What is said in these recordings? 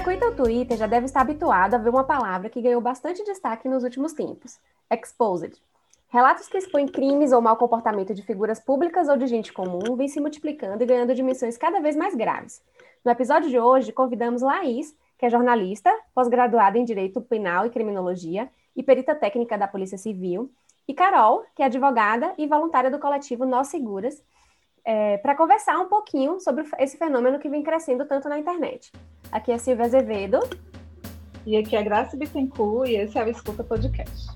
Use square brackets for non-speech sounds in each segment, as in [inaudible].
frequenta o Twitter já deve estar habituado a ver uma palavra que ganhou bastante destaque nos últimos tempos: exposed. Relatos que expõem crimes ou mau comportamento de figuras públicas ou de gente comum vêm se multiplicando e ganhando dimensões cada vez mais graves. No episódio de hoje, convidamos Laís, que é jornalista, pós-graduada em Direito Penal e Criminologia e perita técnica da Polícia Civil, e Carol, que é advogada e voluntária do coletivo Nós Seguras, é, para conversar um pouquinho sobre esse fenômeno que vem crescendo tanto na internet. Aqui é Silvia Azevedo. E aqui é Graça Bittencourt e esse é o Escuta Podcast.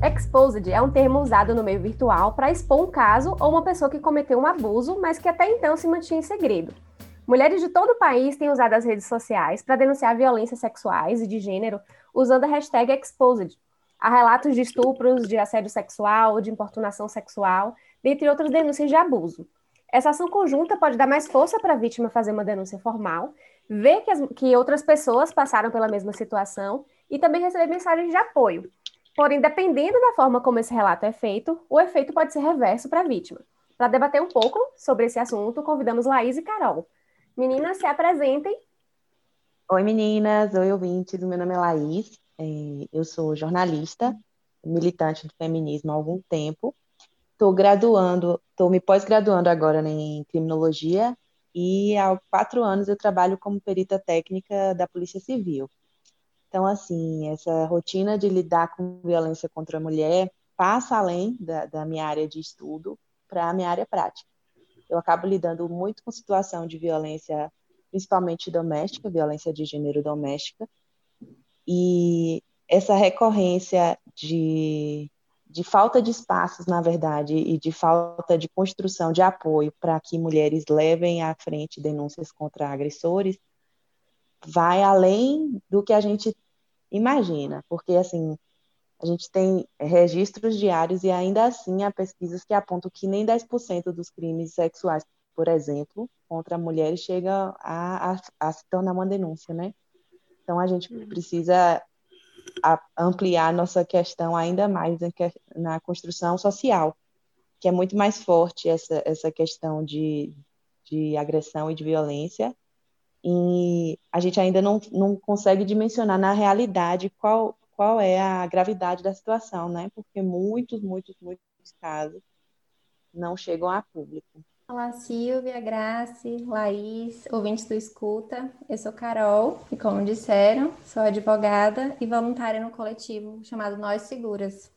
Exposed é um termo usado no meio virtual para expor um caso ou uma pessoa que cometeu um abuso, mas que até então se mantinha em segredo. Mulheres de todo o país têm usado as redes sociais para denunciar violências sexuais e de gênero usando a hashtag Exposed. Há relatos de estupros, de assédio sexual, de importunação sexual, dentre outras denúncias de abuso. Essa ação conjunta pode dar mais força para a vítima fazer uma denúncia formal, ver que, as, que outras pessoas passaram pela mesma situação e também receber mensagens de apoio. Porém, dependendo da forma como esse relato é feito, o efeito pode ser reverso para a vítima. Para debater um pouco sobre esse assunto, convidamos Laís e Carol. Meninas, se apresentem. Oi, meninas. Oi, ouvintes. Meu nome é Laís. É, eu sou jornalista, militante do feminismo há algum tempo Estou graduando, estou me pós-graduando agora em criminologia e há quatro anos eu trabalho como perita técnica da Polícia Civil. Então, assim, essa rotina de lidar com violência contra a mulher passa além da, da minha área de estudo para a minha área prática. Eu acabo lidando muito com situação de violência, principalmente doméstica, violência de gênero doméstica, e essa recorrência de de falta de espaços, na verdade, e de falta de construção de apoio para que mulheres levem à frente denúncias contra agressores, vai além do que a gente imagina, porque assim a gente tem registros diários e ainda assim há pesquisas que apontam que nem 10% dos crimes sexuais, por exemplo, contra mulheres chega a, a, a se tornar uma denúncia, né? Então a gente uhum. precisa a ampliar nossa questão ainda mais na construção social, que é muito mais forte essa, essa questão de, de agressão e de violência, e a gente ainda não, não consegue dimensionar na realidade qual, qual é a gravidade da situação, né? Porque muitos, muitos, muitos casos não chegam a público. Olá, Silvia, Grace, Laís, ouvintes do Escuta. Eu sou Carol e, como disseram, sou advogada e voluntária no coletivo chamado Nós Seguras.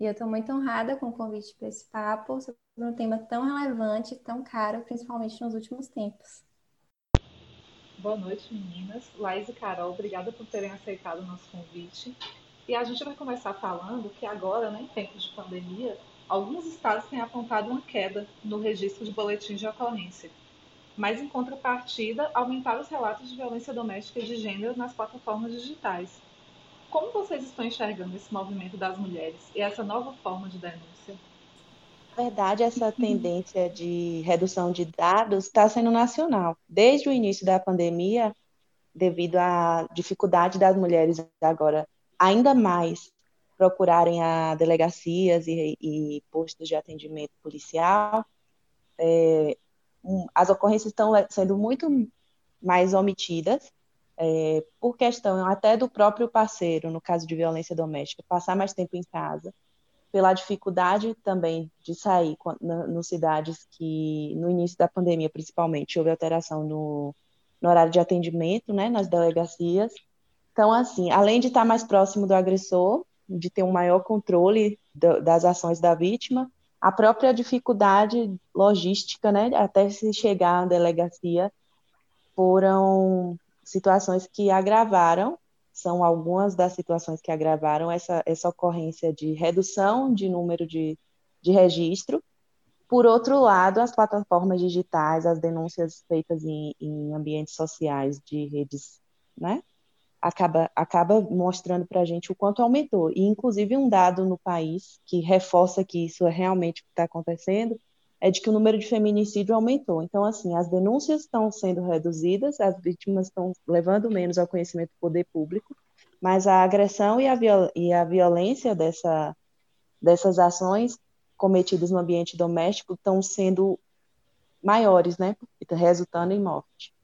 E eu estou muito honrada com o convite para esse papo sobre um tema tão relevante tão caro, principalmente nos últimos tempos. Boa noite, meninas. Laís e Carol, obrigada por terem aceitado o nosso convite. E a gente vai começar falando que agora, né, em tempos de pandemia, alguns estados têm apontado uma queda no registro de boletins de ocorrência, mas em contrapartida, aumentaram os relatos de violência doméstica de gênero nas plataformas digitais. Como vocês estão enxergando esse movimento das mulheres e essa nova forma de denúncia? Na verdade, essa tendência de redução de dados está sendo nacional. Desde o início da pandemia, devido à dificuldade das mulheres agora ainda mais procurarem a delegacias e, e postos de atendimento policial. É, um, as ocorrências estão sendo muito mais omitidas, é, por questão até do próprio parceiro, no caso de violência doméstica, passar mais tempo em casa, pela dificuldade também de sair nas cidades que, no início da pandemia, principalmente, houve alteração no, no horário de atendimento, né, nas delegacias. Então, assim, além de estar mais próximo do agressor, de ter um maior controle do, das ações da vítima, a própria dificuldade logística, né, até se chegar à delegacia, foram situações que agravaram, são algumas das situações que agravaram essa, essa ocorrência de redução de número de, de registro. Por outro lado, as plataformas digitais, as denúncias feitas em, em ambientes sociais de redes né, acaba, acaba mostrando para a gente o quanto aumentou. E, inclusive, um dado no país que reforça que isso é realmente o que está acontecendo é de que o número de feminicídio aumentou. Então, assim, as denúncias estão sendo reduzidas, as vítimas estão levando menos ao conhecimento do poder público, mas a agressão e a, viol e a violência dessa, dessas ações cometidas no ambiente doméstico estão sendo maiores, né? Resultando em morte.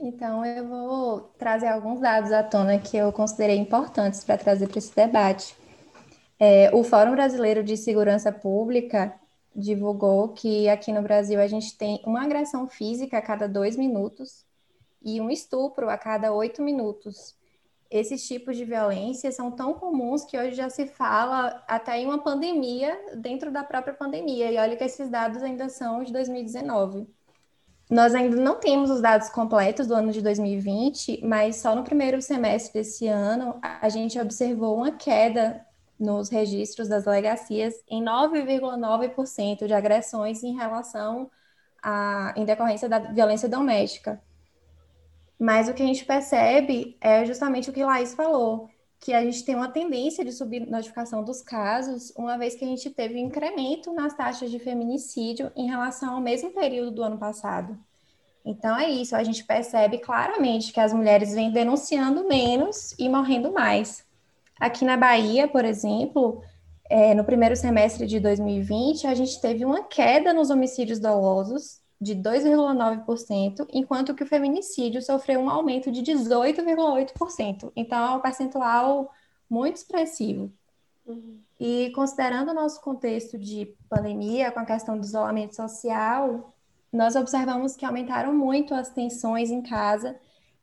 Então, eu vou trazer alguns dados à tona que eu considerei importantes para trazer para esse debate. É, o Fórum Brasileiro de Segurança Pública divulgou que aqui no Brasil a gente tem uma agressão física a cada dois minutos e um estupro a cada oito minutos. Esses tipos de violência são tão comuns que hoje já se fala até em uma pandemia dentro da própria pandemia. E olha que esses dados ainda são de 2019. Nós ainda não temos os dados completos do ano de 2020, mas só no primeiro semestre desse ano a gente observou uma queda nos registros das delegacias em 9,9% de agressões em relação a, em decorrência da violência doméstica. Mas o que a gente percebe é justamente o que Laís falou, que a gente tem uma tendência de subir notificação dos casos, uma vez que a gente teve um incremento nas taxas de feminicídio em relação ao mesmo período do ano passado. Então é isso, a gente percebe claramente que as mulheres vêm denunciando menos e morrendo mais. Aqui na Bahia, por exemplo, é, no primeiro semestre de 2020, a gente teve uma queda nos homicídios dolosos de 2,9%, enquanto que o feminicídio sofreu um aumento de 18,8%. Então, é um percentual muito expressivo. Uhum. E considerando o nosso contexto de pandemia, com a questão do isolamento social, nós observamos que aumentaram muito as tensões em casa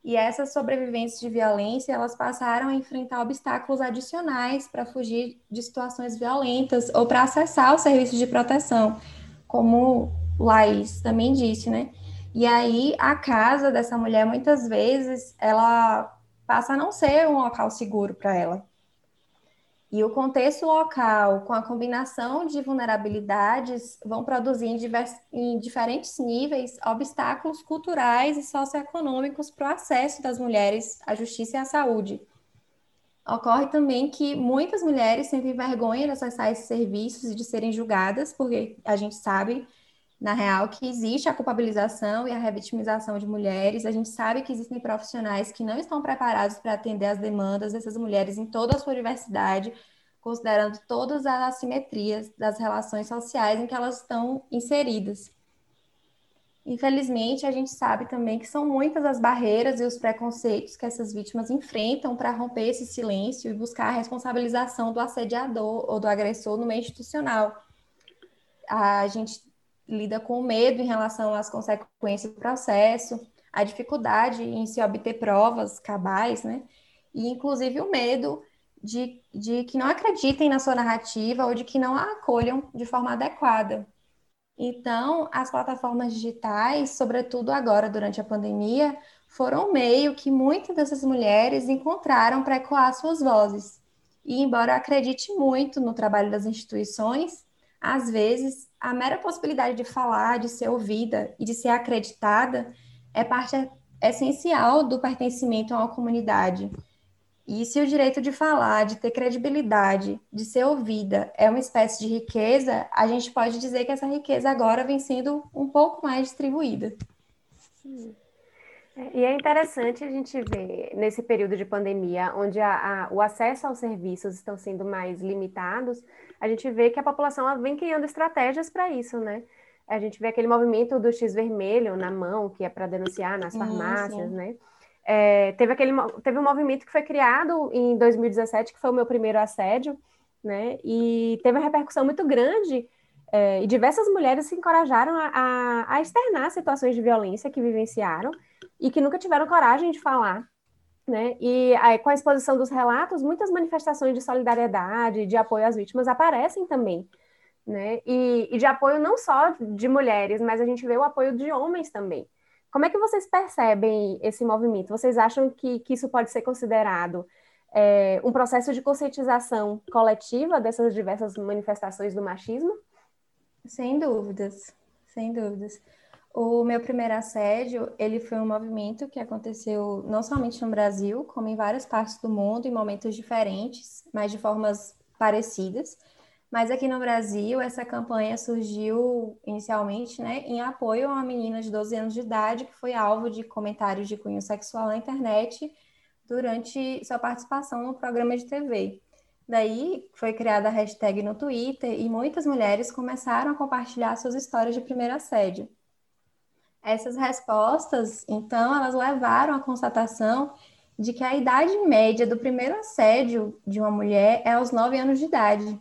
e essas sobreviventes de violência, elas passaram a enfrentar obstáculos adicionais para fugir de situações violentas ou para acessar os serviços de proteção, como Laís também disse, né? E aí a casa dessa mulher muitas vezes ela passa a não ser um local seguro para ela. E o contexto local, com a combinação de vulnerabilidades, vão produzir em, divers, em diferentes níveis obstáculos culturais e socioeconômicos para o acesso das mulheres à justiça e à saúde. Ocorre também que muitas mulheres sentem vergonha de acessar esses serviços e de serem julgadas, porque a gente sabe na real, que existe a culpabilização e a revitimização de mulheres. A gente sabe que existem profissionais que não estão preparados para atender as demandas dessas mulheres em toda a sua diversidade, considerando todas as assimetrias das relações sociais em que elas estão inseridas. Infelizmente, a gente sabe também que são muitas as barreiras e os preconceitos que essas vítimas enfrentam para romper esse silêncio e buscar a responsabilização do assediador ou do agressor no meio institucional. A gente lida com o medo em relação às consequências do processo, a dificuldade em se obter provas cabais, né? E inclusive o medo de, de que não acreditem na sua narrativa ou de que não a acolham de forma adequada. Então, as plataformas digitais, sobretudo agora durante a pandemia, foram um meio que muitas dessas mulheres encontraram para ecoar suas vozes. E embora acredite muito no trabalho das instituições, às vezes a mera possibilidade de falar, de ser ouvida e de ser acreditada é parte essencial do pertencimento a uma comunidade. E se o direito de falar, de ter credibilidade, de ser ouvida é uma espécie de riqueza, a gente pode dizer que essa riqueza agora vem sendo um pouco mais distribuída. Sim. E é interessante a gente ver nesse período de pandemia, onde a, a, o acesso aos serviços estão sendo mais limitados, a gente vê que a população vem criando estratégias para isso, né? A gente vê aquele movimento do X vermelho na mão, que é para denunciar nas farmácias, sim. né? É, teve, aquele, teve um movimento que foi criado em 2017, que foi o meu primeiro assédio, né? E teve uma repercussão muito grande, é, e diversas mulheres se encorajaram a, a, a externar situações de violência que vivenciaram e que nunca tiveram coragem de falar né? E aí, com a exposição dos relatos, muitas manifestações de solidariedade, de apoio às vítimas aparecem também. Né? E, e, de apoio não só de mulheres, mas a gente vê o apoio de homens também. Como é que vocês percebem esse movimento? Vocês acham que, que isso pode ser considerado é, um processo de conscientização coletiva dessas diversas manifestações do machismo? Sem dúvidas, sem dúvidas. O meu primeiro assédio, ele foi um movimento que aconteceu não somente no Brasil, como em várias partes do mundo, em momentos diferentes, mas de formas parecidas. Mas aqui no Brasil, essa campanha surgiu inicialmente né, em apoio a uma menina de 12 anos de idade que foi alvo de comentários de cunho sexual na internet durante sua participação no programa de TV. Daí foi criada a hashtag no Twitter e muitas mulheres começaram a compartilhar suas histórias de primeiro assédio. Essas respostas, então, elas levaram à constatação de que a idade média do primeiro assédio de uma mulher é aos 9 anos de idade,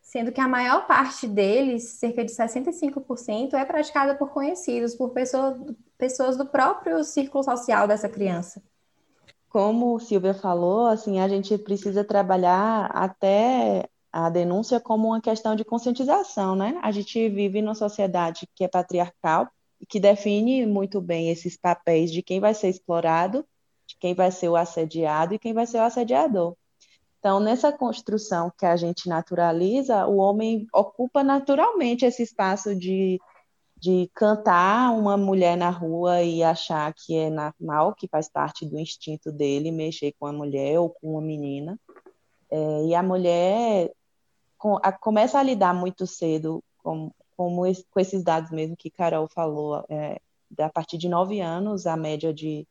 sendo que a maior parte deles, cerca de 65%, é praticada por conhecidos, por pessoa, pessoas do próprio círculo social dessa criança. Como Silvia falou, assim, a gente precisa trabalhar até a denúncia como uma questão de conscientização, né? A gente vive numa sociedade que é patriarcal que define muito bem esses papéis de quem vai ser explorado, de quem vai ser o assediado e quem vai ser o assediador. Então, nessa construção que a gente naturaliza, o homem ocupa naturalmente esse espaço de, de cantar uma mulher na rua e achar que é normal, que faz parte do instinto dele mexer com a mulher ou com uma menina. É, e a mulher com, a, começa a lidar muito cedo com, como esse, com esses dados mesmo que Carol falou, é, a partir de nove anos, a média de,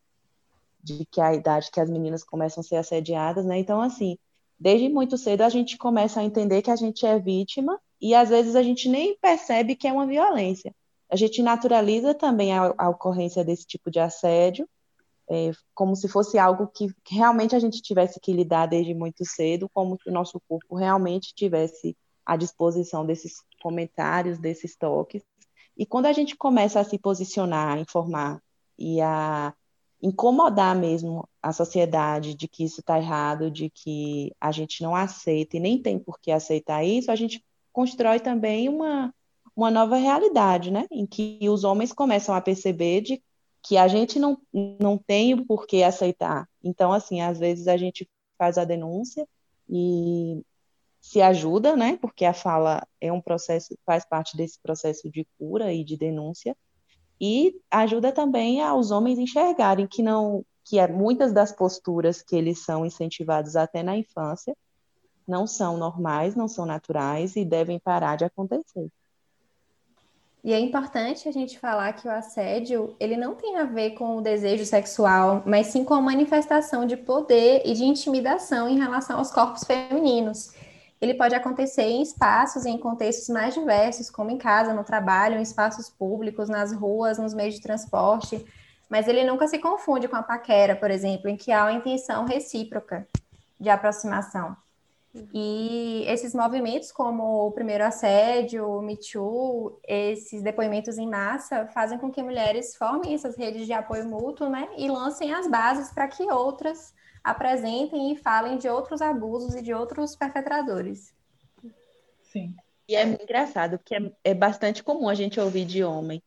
de que a idade que as meninas começam a ser assediadas, né? Então, assim, desde muito cedo a gente começa a entender que a gente é vítima e às vezes a gente nem percebe que é uma violência. A gente naturaliza também a, a ocorrência desse tipo de assédio é, como se fosse algo que, realmente a gente tivesse que lidar desde muito cedo, como se o nosso corpo realmente tivesse à disposição desses comentários, desses toques. E quando a gente começa a se posicionar, a informar e a incomodar mesmo a sociedade de que isso está errado, de que a gente não aceita e nem tem por que aceitar isso, a gente constrói também uma, uma nova realidade, né? Em que os homens começam a perceber de que a gente não, não tem por que aceitar. Então, assim, às vezes a gente faz a denúncia e se ajuda, né? Porque a fala é um processo, faz parte desse processo de cura e de denúncia, e ajuda também aos homens enxergarem que não, que é muitas das posturas que eles são incentivados até na infância não são normais, não são naturais e devem parar de acontecer. E é importante a gente falar que o assédio, ele não tem a ver com o desejo sexual, mas sim com a manifestação de poder e de intimidação em relação aos corpos femininos. Ele pode acontecer em espaços e em contextos mais diversos, como em casa, no trabalho, em espaços públicos, nas ruas, nos meios de transporte, mas ele nunca se confunde com a paquera, por exemplo, em que há uma intenção recíproca de aproximação. E esses movimentos, como o primeiro assédio, o Me Too, esses depoimentos em massa, fazem com que mulheres formem essas redes de apoio mútuo, né? E lancem as bases para que outras apresentem e falem de outros abusos e de outros perpetradores. Sim. E é engraçado, porque é, é bastante comum a gente ouvir de homem.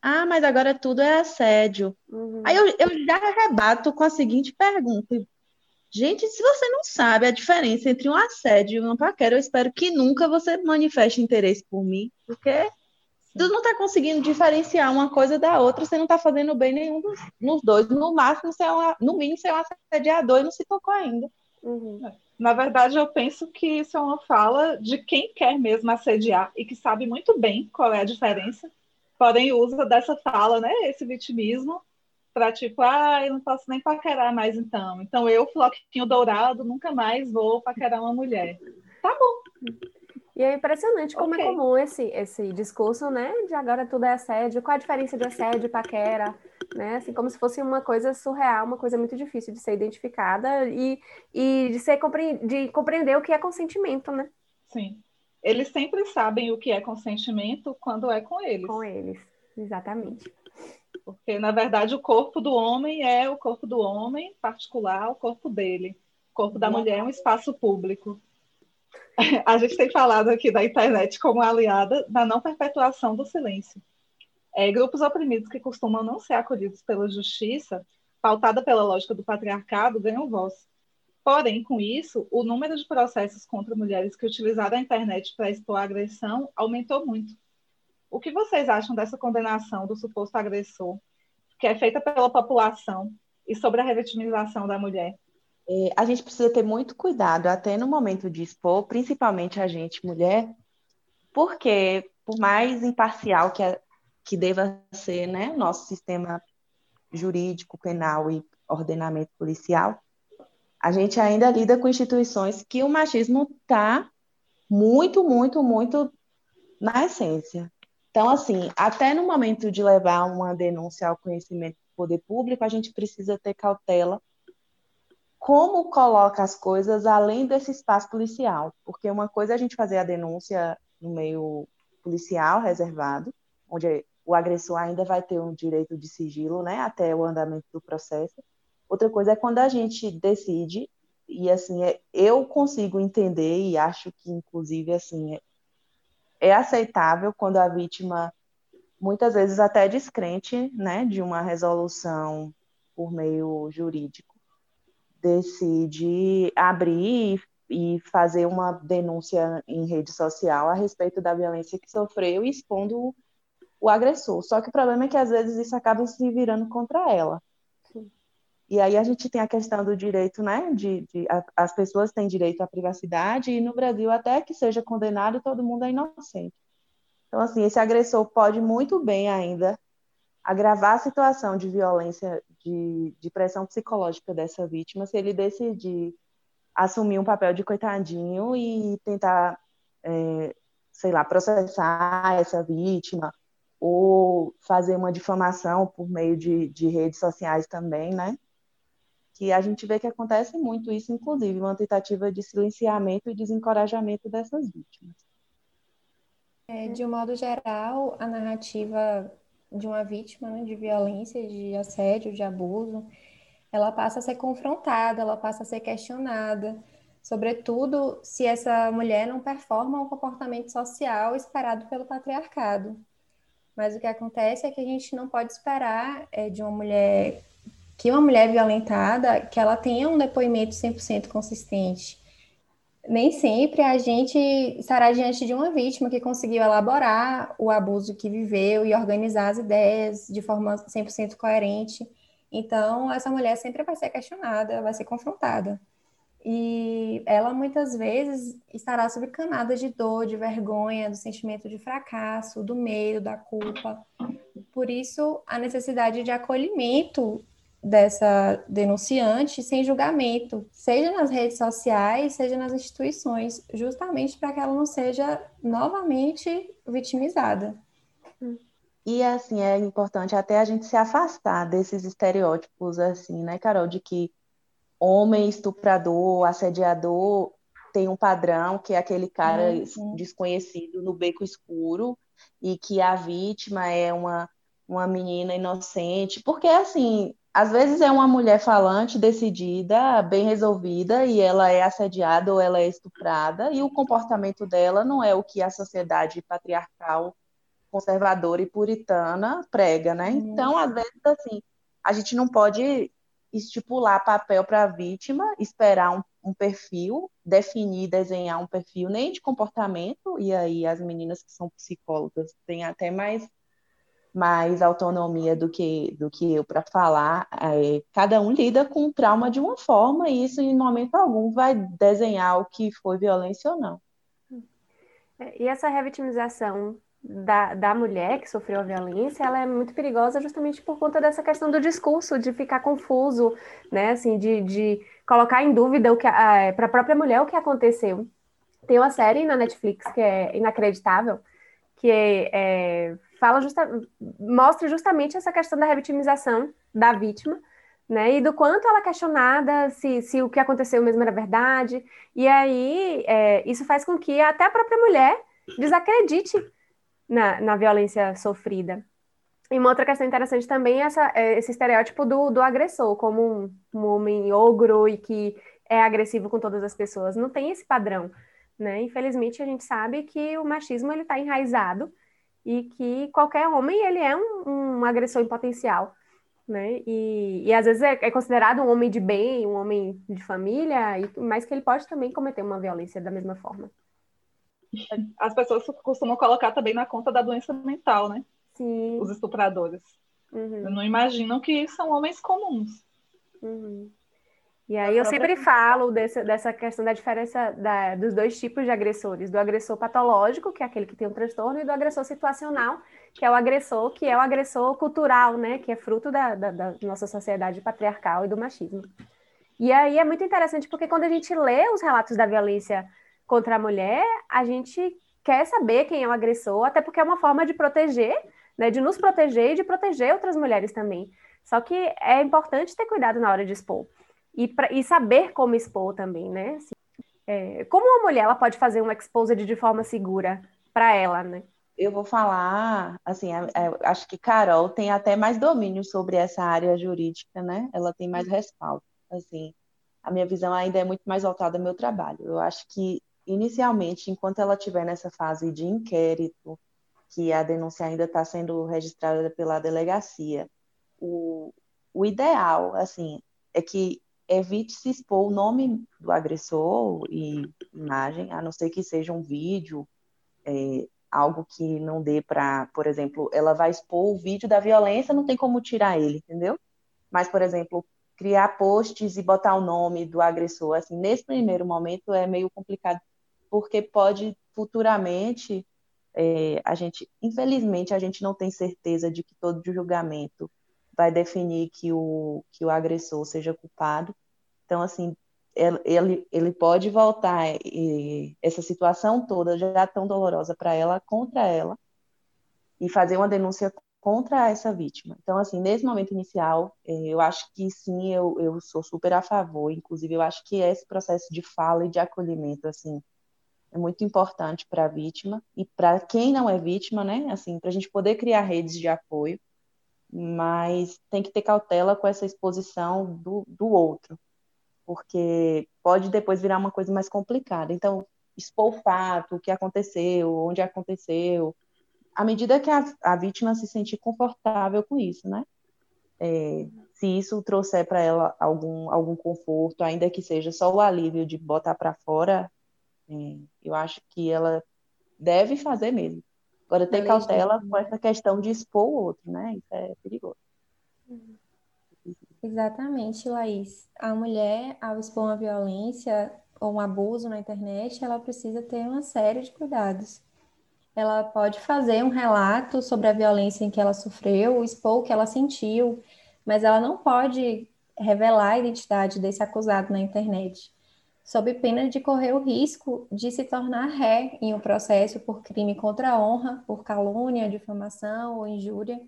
Ah, mas agora tudo é assédio. Uhum. Aí eu, eu já rebato com a seguinte pergunta: Gente, se você não sabe a diferença entre um assédio e uma paquera, eu espero que nunca você manifeste interesse por mim, porque tu não está conseguindo diferenciar uma coisa da outra, você não está fazendo bem nenhum dos nos dois. No máximo, você é uma, no mínimo, você é um assediador e não se tocou ainda. Uhum. Na verdade, eu penso que isso é uma fala de quem quer mesmo assediar e que sabe muito bem qual é a diferença, porém usa dessa fala, né, esse vitimismo, para tipo, ah, eu não posso nem paquerar mais então. Então eu, floquinho dourado, nunca mais vou paquerar uma mulher. Tá bom. E é impressionante como é okay. é comum esse, esse discurso, né? De agora tudo é assédio. Qual a diferença de assédio e paquera? Né? Assim, como se fosse uma coisa surreal, uma coisa muito difícil de ser identificada e, e de, ser compre... de compreender o que é consentimento, né? Sim. Eles sempre sabem o que é consentimento quando é com eles. Com eles, exatamente. Porque, na verdade, o corpo do homem é o corpo do homem particular, o corpo dele. O corpo da mulher é um espaço público. [laughs] A gente tem falado aqui da internet como aliada da não perpetuação do silêncio. É, grupos oprimidos que costumam não ser acolhidos pela justiça, pautada pela lógica do patriarcado, ganham voz. Porém, com isso, o número de processos contra mulheres que utilizaram a internet para expor a agressão aumentou muito. O que vocês acham dessa condenação do suposto agressor, que é feita pela população, e sobre a revitimização da mulher? É, a gente precisa ter muito cuidado, até no momento de expor, principalmente a gente, mulher, porque, por mais imparcial que, a, que deva ser né, nosso sistema jurídico, penal e ordenamento policial, a gente ainda lida com instituições que o machismo está muito, muito, muito na essência. Então, assim, até no momento de levar uma denúncia ao conhecimento do poder público, a gente precisa ter cautela como coloca as coisas além desse espaço policial, porque uma coisa é a gente fazer a denúncia no meio policial reservado, onde o agressor ainda vai ter um direito de sigilo, né, até o andamento do processo. Outra coisa é quando a gente decide e assim é, eu consigo entender e acho que inclusive assim é, aceitável quando a vítima muitas vezes até descrente, né, de uma resolução por meio jurídico decide abrir e fazer uma denúncia em rede social a respeito da violência que sofreu expondo o agressor. Só que o problema é que às vezes isso acaba se virando contra ela. E aí a gente tem a questão do direito, né? De, de a, as pessoas têm direito à privacidade e no Brasil até que seja condenado todo mundo é inocente. Então assim esse agressor pode muito bem ainda agravar a situação de violência, de, de pressão psicológica dessa vítima se ele decidir assumir um papel de coitadinho e tentar, é, sei lá, processar essa vítima ou fazer uma difamação por meio de, de redes sociais também, né? Que a gente vê que acontece muito isso, inclusive, uma tentativa de silenciamento e desencorajamento dessas vítimas. É, de um modo geral, a narrativa de uma vítima né, de violência, de assédio, de abuso, ela passa a ser confrontada, ela passa a ser questionada, sobretudo se essa mulher não performa um comportamento social esperado pelo patriarcado. Mas o que acontece é que a gente não pode esperar é, de uma mulher, que uma mulher violentada, que ela tenha um depoimento 100% consistente. Nem sempre a gente estará diante de uma vítima que conseguiu elaborar o abuso que viveu e organizar as ideias de forma 100% coerente. Então, essa mulher sempre vai ser questionada, vai ser confrontada. E ela muitas vezes estará sob camadas de dor, de vergonha, do sentimento de fracasso, do medo, da culpa. Por isso, a necessidade de acolhimento dessa denunciante sem julgamento, seja nas redes sociais, seja nas instituições, justamente para que ela não seja novamente vitimizada. E assim, é importante até a gente se afastar desses estereótipos, assim, né, Carol, de que homem estuprador, assediador tem um padrão que é aquele cara uhum. desconhecido no beco escuro e que a vítima é uma, uma menina inocente, porque assim, às vezes é uma mulher falante, decidida, bem resolvida, e ela é assediada ou ela é estuprada, e o comportamento dela não é o que a sociedade patriarcal conservadora e puritana prega, né? Uhum. Então, às vezes, assim, a gente não pode estipular papel para a vítima, esperar um, um, perfil, definir, desenhar um perfil nem de comportamento, e aí as meninas que são psicólogas têm até mais, mais autonomia do que, do que eu para falar. É, cada um lida com o trauma de uma forma, e isso em momento algum vai desenhar o que foi violência ou não. É, e essa revitimização da, da mulher que sofreu a violência, ela é muito perigosa justamente por conta dessa questão do discurso, de ficar confuso, né, assim, de, de colocar em dúvida o que para a própria mulher o que aconteceu. Tem uma série na Netflix que é inacreditável, que é, fala justa, mostra justamente essa questão da revitimização da vítima, né? E do quanto ela é questionada se, se o que aconteceu mesmo era verdade. E aí é, isso faz com que até a própria mulher desacredite na, na violência sofrida. E uma outra questão interessante também é essa, é esse estereótipo do, do agressor, como um, um, homem ogro e que é agressivo com todas as pessoas. Não tem esse padrão, né? Infelizmente, a gente sabe que o machismo ele está enraizado e que qualquer homem ele é um, um agressor em potencial, né? E, e às vezes é, é, considerado um homem de bem, um homem de família, e, mas que ele pode também cometer uma violência da mesma forma. As pessoas costumam colocar também na conta da doença mental, né? Sim. Os estupradores. Uhum. Não imaginam que são homens comuns. Uhum. E aí eu sempre falo dessa, dessa questão da diferença da, dos dois tipos de agressores, do agressor patológico, que é aquele que tem um transtorno, e do agressor situacional, que é o agressor, que é o agressor cultural, né? Que é fruto da, da, da nossa sociedade patriarcal e do machismo. E aí é muito interessante porque quando a gente lê os relatos da violência contra a mulher, a gente quer saber quem é o agressor, até porque é uma forma de proteger, né, de nos proteger e de proteger outras mulheres também. Só que é importante ter cuidado na hora de expor e, pra, e saber como expor também, né? Assim, é, como uma mulher ela pode fazer um exposed de forma segura para ela, né? Eu vou falar, assim, é, é, acho que Carol tem até mais domínio sobre essa área jurídica, né? Ela tem mais respaldo, assim. A minha visão ainda é muito mais voltada ao meu trabalho. Eu acho que inicialmente, enquanto ela estiver nessa fase de inquérito, que a denúncia ainda está sendo registrada pela delegacia, o, o ideal, assim, é que evite se expor o nome do agressor e imagem, a não ser que seja um vídeo, é, algo que não dê para, por exemplo, ela vai expor o vídeo da violência, não tem como tirar ele, entendeu? Mas, por exemplo, criar posts e botar o nome do agressor, assim, nesse primeiro momento é meio complicado, porque pode futuramente é, a gente, infelizmente, a gente não tem certeza de que todo julgamento vai definir que o, que o agressor seja culpado. Então, assim, ele, ele pode voltar e essa situação toda já tão dolorosa para ela, contra ela, e fazer uma denúncia contra essa vítima. Então, assim, nesse momento inicial, é, eu acho que sim, eu, eu sou super a favor. Inclusive, eu acho que esse processo de fala e de acolhimento, assim, é muito importante para a vítima e para quem não é vítima, né? Assim, para a gente poder criar redes de apoio, mas tem que ter cautela com essa exposição do, do outro, porque pode depois virar uma coisa mais complicada. Então, expor o fato, o que aconteceu, onde aconteceu, à medida que a, a vítima se sentir confortável com isso, né? É, se isso trouxer para ela algum, algum conforto, ainda que seja só o alívio de botar para fora, é, eu acho que ela deve fazer mesmo. Agora, ter cautela com essa questão de expor o outro, né? Isso é perigoso. Exatamente, Laís. A mulher, ao expor uma violência ou um abuso na internet, ela precisa ter uma série de cuidados. Ela pode fazer um relato sobre a violência em que ela sofreu, expor o que ela sentiu, mas ela não pode revelar a identidade desse acusado na internet sob pena de correr o risco de se tornar ré em um processo por crime contra a honra, por calúnia, difamação ou injúria,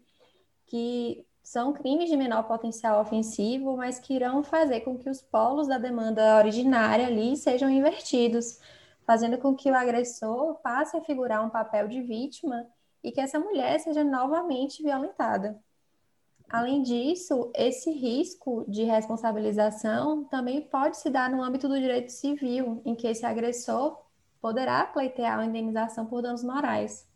que são crimes de menor potencial ofensivo, mas que irão fazer com que os polos da demanda originária ali sejam invertidos, fazendo com que o agressor passe a figurar um papel de vítima e que essa mulher seja novamente violentada. Além disso, esse risco de responsabilização também pode se dar no âmbito do direito civil, em que esse agressor poderá pleitear uma indenização por danos morais.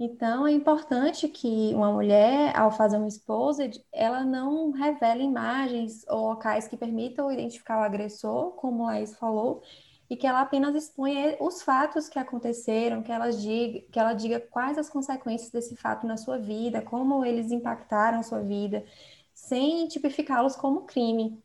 Então, é importante que uma mulher, ao fazer um exposed, ela não revele imagens ou locais que permitam identificar o agressor, como a Laís falou, e que ela apenas exponha os fatos que aconteceram, que ela diga, que ela diga quais as consequências desse fato na sua vida, como eles impactaram sua vida, sem tipificá-los como crime.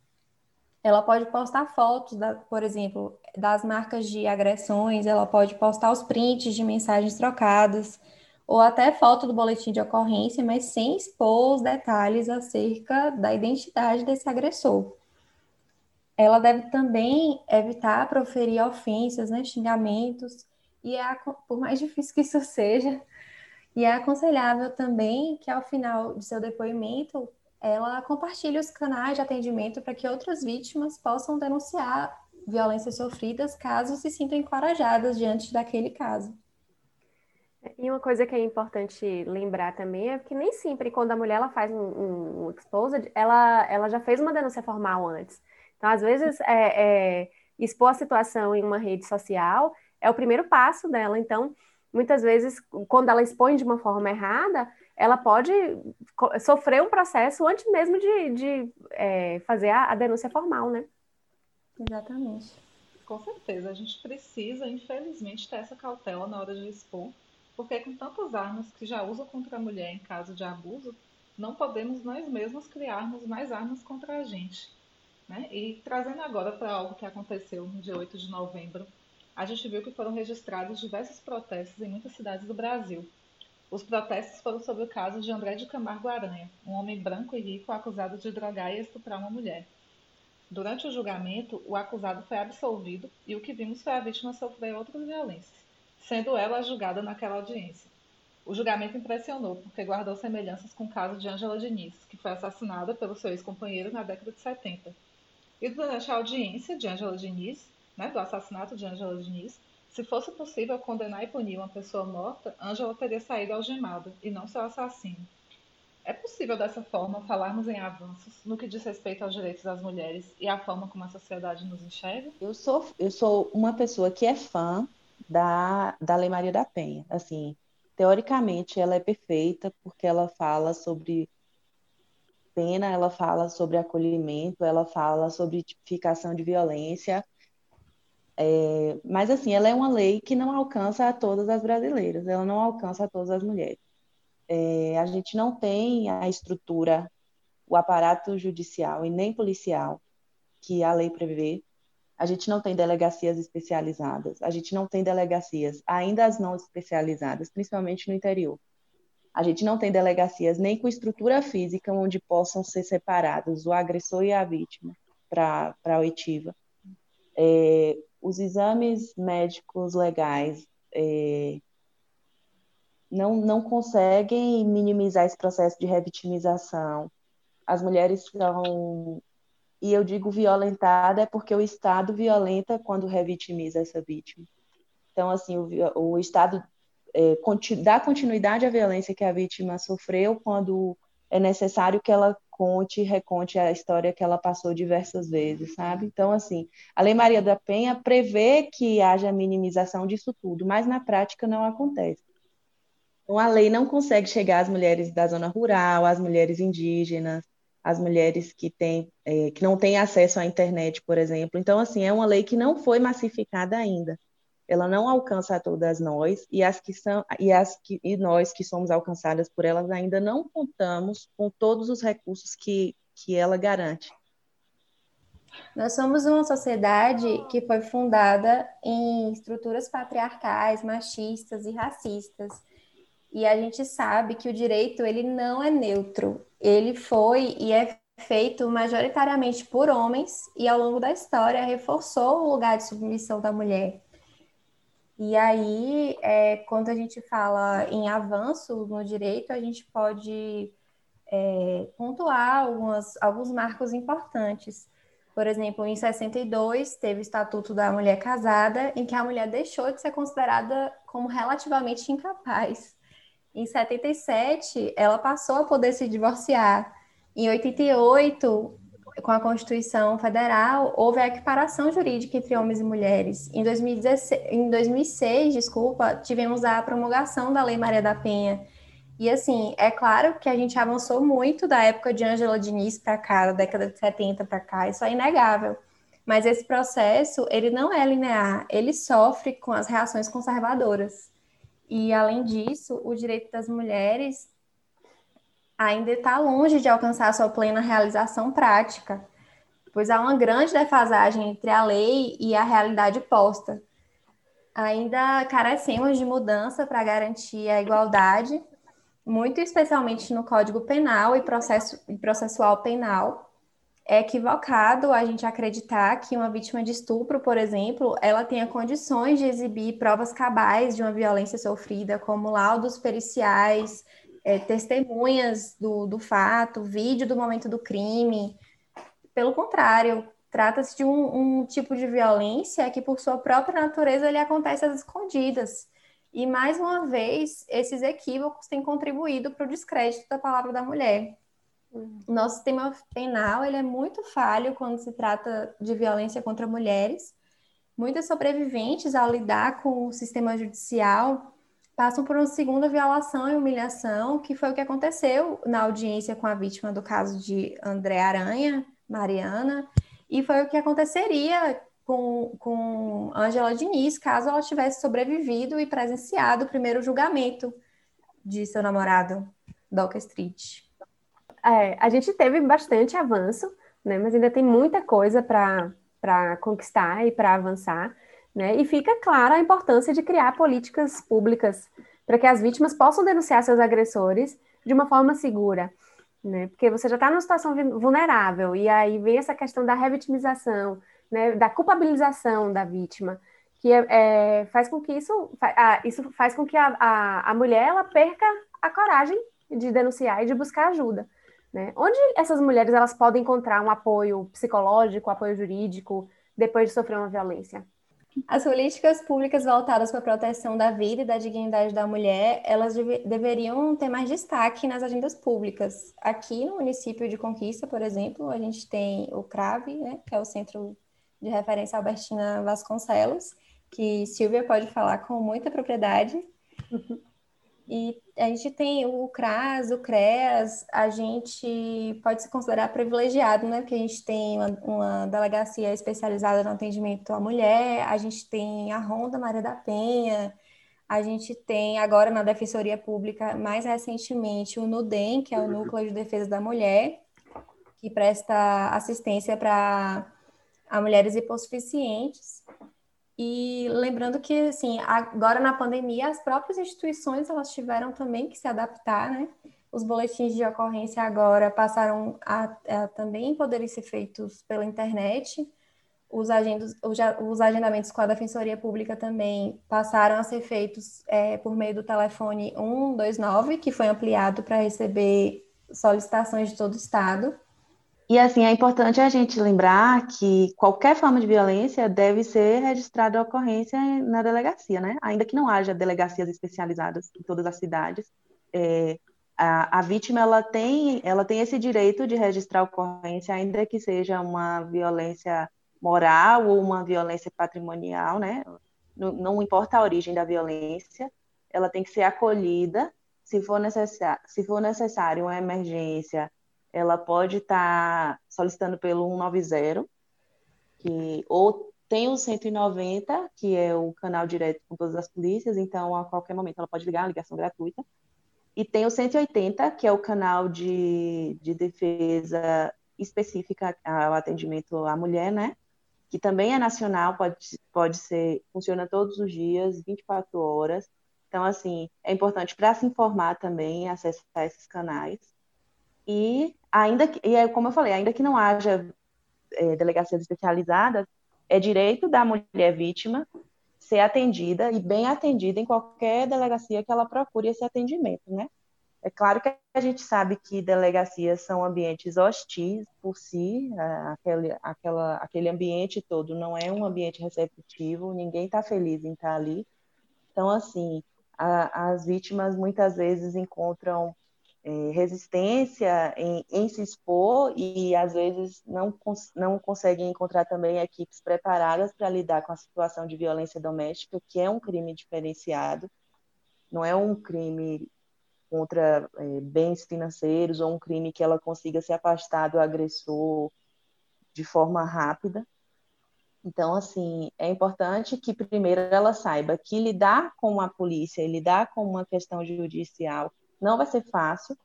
Ela pode postar fotos, da, por exemplo, das marcas de agressões, ela pode postar os prints de mensagens trocadas, ou até foto do boletim de ocorrência, mas sem expor os detalhes acerca da identidade desse agressor ela deve também evitar proferir ofensas, né, xingamentos, e é, por mais difícil que isso [laughs] seja, e é aconselhável também que ao final de seu depoimento ela compartilhe os canais de atendimento para que outras vítimas possam denunciar violências sofridas caso se sintam encorajadas diante daquele caso. E uma coisa que é importante lembrar também é que nem sempre quando a mulher ela faz um, um, um exposed, ela, ela já fez uma denúncia formal antes. Então, às vezes, é, é, expor a situação em uma rede social é o primeiro passo dela. Então, muitas vezes, quando ela expõe de uma forma errada, ela pode sofrer um processo antes mesmo de, de é, fazer a, a denúncia formal, né? Exatamente. Com certeza, a gente precisa, infelizmente, ter essa cautela na hora de expor, porque com tantas armas que já usam contra a mulher em caso de abuso, não podemos nós mesmos criarmos mais armas contra a gente. Né? E trazendo agora para algo que aconteceu no dia 8 de novembro, a gente viu que foram registrados diversos protestos em muitas cidades do Brasil. Os protestos foram sobre o caso de André de Camargo Aranha, um homem branco e rico acusado de drogar e estuprar uma mulher. Durante o julgamento, o acusado foi absolvido e o que vimos foi a vítima sofrer outras violências, sendo ela julgada naquela audiência. O julgamento impressionou porque guardou semelhanças com o caso de Angela Diniz, que foi assassinada pelo seu ex-companheiro na década de 70. E durante a audiência de Angela Diniz, né, do assassinato de Angela Diniz, se fosse possível condenar e punir uma pessoa morta, Angela teria saído algemada e não seu assassino. É possível dessa forma falarmos em avanços no que diz respeito aos direitos das mulheres e à forma como a sociedade nos enxerga? Eu sou, eu sou uma pessoa que é fã da, da Lei Maria da Penha. Assim, teoricamente, ela é perfeita porque ela fala sobre pena, ela fala sobre acolhimento, ela fala sobre tipificação de violência. É, mas, assim, ela é uma lei que não alcança a todas as brasileiras, ela não alcança a todas as mulheres. É, a gente não tem a estrutura, o aparato judicial e nem policial que a lei prevê. A gente não tem delegacias especializadas, a gente não tem delegacias, ainda as não especializadas, principalmente no interior. A gente não tem delegacias nem com estrutura física onde possam ser separados o agressor e a vítima para a oitiva. É, os exames médicos legais é, não, não conseguem minimizar esse processo de revitimização. As mulheres são, e eu digo violentada é porque o Estado violenta quando revitimiza essa vítima. Então, assim, o, o Estado é, dá continuidade à violência que a vítima sofreu quando é necessário que ela conte reconte a história que ela passou diversas vezes, sabe? Então, assim, a Lei Maria da Penha prevê que haja minimização disso tudo, mas na prática não acontece. Então, a lei não consegue chegar às mulheres da zona rural, às mulheres indígenas, às mulheres que, têm, é, que não têm acesso à internet, por exemplo. Então, assim, é uma lei que não foi massificada ainda. Ela não alcança a todas nós e as que são e as que e nós que somos alcançadas por elas ainda não contamos com todos os recursos que que ela garante. Nós somos uma sociedade que foi fundada em estruturas patriarcais, machistas e racistas. E a gente sabe que o direito ele não é neutro. Ele foi e é feito majoritariamente por homens e ao longo da história reforçou o lugar de submissão da mulher. E aí, é, quando a gente fala em avanço no direito, a gente pode é, pontuar algumas, alguns marcos importantes. Por exemplo, em 62, teve o Estatuto da Mulher Casada, em que a mulher deixou de ser considerada como relativamente incapaz. Em 77, ela passou a poder se divorciar. Em 88, com a Constituição Federal, houve a equiparação jurídica entre homens e mulheres. Em, 2016, em 2006, desculpa, tivemos a promulgação da Lei Maria da Penha. E assim, é claro que a gente avançou muito da época de Angela Diniz para cá, da década de 70 para cá, isso é inegável. Mas esse processo, ele não é linear, ele sofre com as reações conservadoras. E, além disso, o direito das mulheres ainda está longe de alcançar sua plena realização prática, pois há uma grande defasagem entre a lei e a realidade posta. Ainda carecemos de mudança para garantir a igualdade, muito especialmente no Código Penal e, processo, e processual penal, é equivocado a gente acreditar que uma vítima de estupro, por exemplo, ela tenha condições de exibir provas cabais de uma violência sofrida, como laudos periciais, é, testemunhas do, do fato, vídeo do momento do crime. Pelo contrário, trata-se de um, um tipo de violência que, por sua própria natureza, ele acontece às escondidas. E, mais uma vez, esses equívocos têm contribuído para o descrédito da palavra da mulher. Nosso sistema penal ele é muito falho quando se trata de violência contra mulheres. Muitas sobreviventes, ao lidar com o sistema judicial, passam por uma segunda violação e humilhação, que foi o que aconteceu na audiência com a vítima do caso de André Aranha, Mariana, e foi o que aconteceria com, com Angela Diniz, caso ela tivesse sobrevivido e presenciado o primeiro julgamento de seu namorado, Doca Street. É, a gente teve bastante avanço, né, mas ainda tem muita coisa para conquistar e para avançar. Né, e fica clara a importância de criar políticas públicas para que as vítimas possam denunciar seus agressores de uma forma segura. Né, porque você já está numa situação vulnerável, e aí vem essa questão da revitimização, né, da culpabilização da vítima, que é, é faz com que isso, isso faz com que a, a, a mulher ela perca a coragem de denunciar e de buscar ajuda. Né? Onde essas mulheres elas podem encontrar um apoio psicológico, apoio jurídico, depois de sofrer uma violência? As políticas públicas voltadas para a proteção da vida e da dignidade da mulher, elas deve, deveriam ter mais destaque nas agendas públicas. Aqui no município de Conquista, por exemplo, a gente tem o CRAVE, né, que é o Centro de Referência Albertina Vasconcelos, que Silvia pode falar com muita propriedade. E a gente tem o CRAS, o CREAS, a gente pode se considerar privilegiado, né? Porque a gente tem uma, uma, delegacia especializada no atendimento à mulher, a gente tem a Ronda Maria da Penha, a gente tem agora na Defensoria Pública, mais recentemente, o NUDEM, que é o Núcleo de Defesa da Mulher, que presta assistência para mulheres hipossuficientes. E lembrando que, assim, agora na pandemia, as próprias instituições elas tiveram também que se adaptar, né? Os boletins de ocorrência agora passaram a, a também poderem ser feitos pela internet. Os, agendos, os agendamentos com a Defensoria Pública também passaram a ser feitos é, por meio do telefone 129, que foi ampliado para receber solicitações de todo o Estado. E assim, é importante a gente lembrar que qualquer forma de violência deve ser registrada a ocorrência na delegacia, né? Ainda que não haja delegacias especializadas em todas as cidades, é, a, a, vítima ela tem, ela tem esse direito de registrar a ocorrência, ainda que seja uma violência moral ou uma violência patrimonial, né? Não, não importa a origem da violência, ela tem que ser acolhida se for, necessário, se for necessário uma emergência ela pode estar tá solicitando pelo 190, que, ou tem o 190, que é o canal direto com todas as polícias, então a qualquer momento ela pode ligar, ligação gratuita. E tem o 180, que é o canal de, de defesa específica ao atendimento à mulher, né? Que também é nacional, pode, pode ser, funciona todos os dias, 24 horas. Então, assim, é importante para se informar também, acessar esses canais. E ainda que, e é como eu falei, ainda que não haja é, delegacias especializadas, é direito da mulher vítima ser atendida e bem atendida em qualquer delegacia que ela procure esse atendimento, né? É claro que a gente sabe que delegacias são ambientes hostis por si, aquele, aquela, aquele ambiente todo não é um ambiente receptivo, ninguém está feliz em estar tá ali. Então, assim, a, as vítimas muitas vezes encontram é, resistência em, em, se expor e às vezes não, não conseguem encontrar também equipes preparadas para lidar com a situação de violência doméstica, que é um crime diferenciado, não é um crime contra é, bens financeiros ou um crime que ela consiga se afastar do agressor de forma rápida. Então, assim, é importante que primeiro ela saiba que lidar com a polícia lidar com uma questão judicial não vai ser fácil,